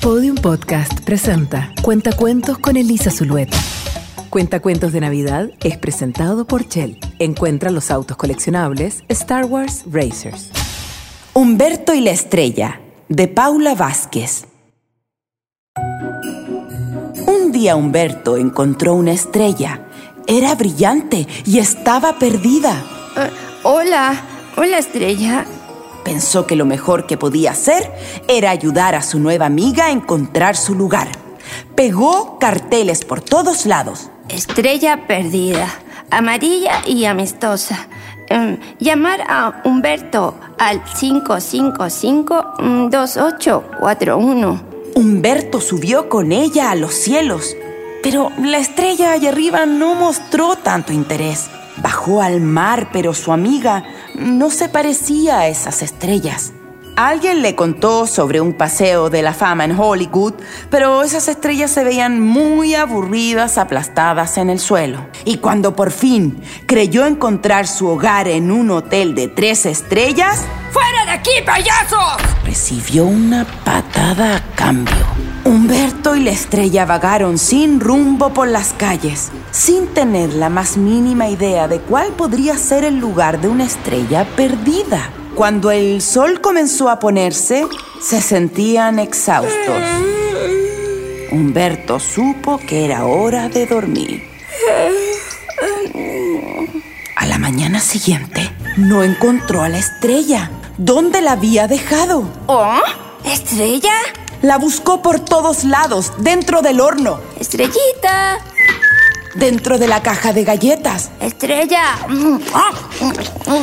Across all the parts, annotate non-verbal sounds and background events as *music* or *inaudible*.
Podium Podcast presenta Cuentacuentos con Elisa Zulueta. Cuentacuentos de Navidad es presentado por Shell. Encuentra los autos coleccionables Star Wars Racers. Humberto y la estrella, de Paula Vázquez. Un día Humberto encontró una estrella. Era brillante y estaba perdida. Eh, hola, hola estrella. Pensó que lo mejor que podía hacer era ayudar a su nueva amiga a encontrar su lugar. Pegó carteles por todos lados. Estrella perdida, amarilla y amistosa. Em, llamar a Humberto al 555-2841. Humberto subió con ella a los cielos, pero la estrella allá arriba no mostró tanto interés. Bajó al mar, pero su amiga no se parecía a esas estrellas. Alguien le contó sobre un paseo de la fama en Hollywood, pero esas estrellas se veían muy aburridas, aplastadas en el suelo. Y cuando por fin creyó encontrar su hogar en un hotel de tres estrellas, ¡Fuera de aquí, payasos! recibió una patada a cambio. Humberto y la estrella vagaron sin rumbo por las calles, sin tener la más mínima idea de cuál podría ser el lugar de una estrella perdida. Cuando el sol comenzó a ponerse, se sentían exhaustos. Humberto supo que era hora de dormir. A la mañana siguiente, no encontró a la estrella. ¿Dónde la había dejado? ¿Oh? ¿Estrella? La buscó por todos lados, dentro del horno, Estrellita. Dentro de la caja de galletas. Estrella.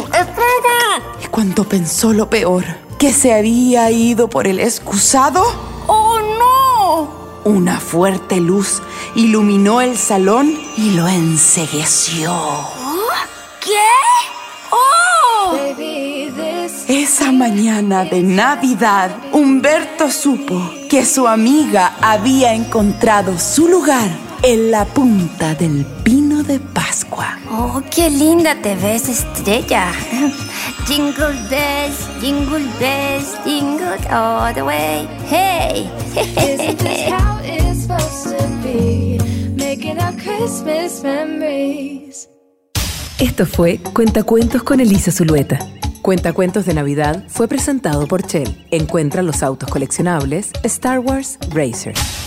Estrella. Y cuando pensó lo peor, que se había ido por el excusado, ¡Oh, no! una fuerte luz iluminó el salón y lo encegueció. ¿Qué? ¡Oh! Esa mañana de Navidad, Humberto supo que su amiga había encontrado su lugar en la punta del pino de Pascua. Oh, qué linda te ves, estrella. *laughs* Jingle bells, jingle bells, jingle all the way. Hey. Isn't this *laughs* how it's supposed to be? Making our Christmas memories. Esto fue Cuentacuentos con Elisa Zulueta. Cuentacuentos de Navidad fue presentado por Shell. Encuentra los autos coleccionables Star Wars Racers.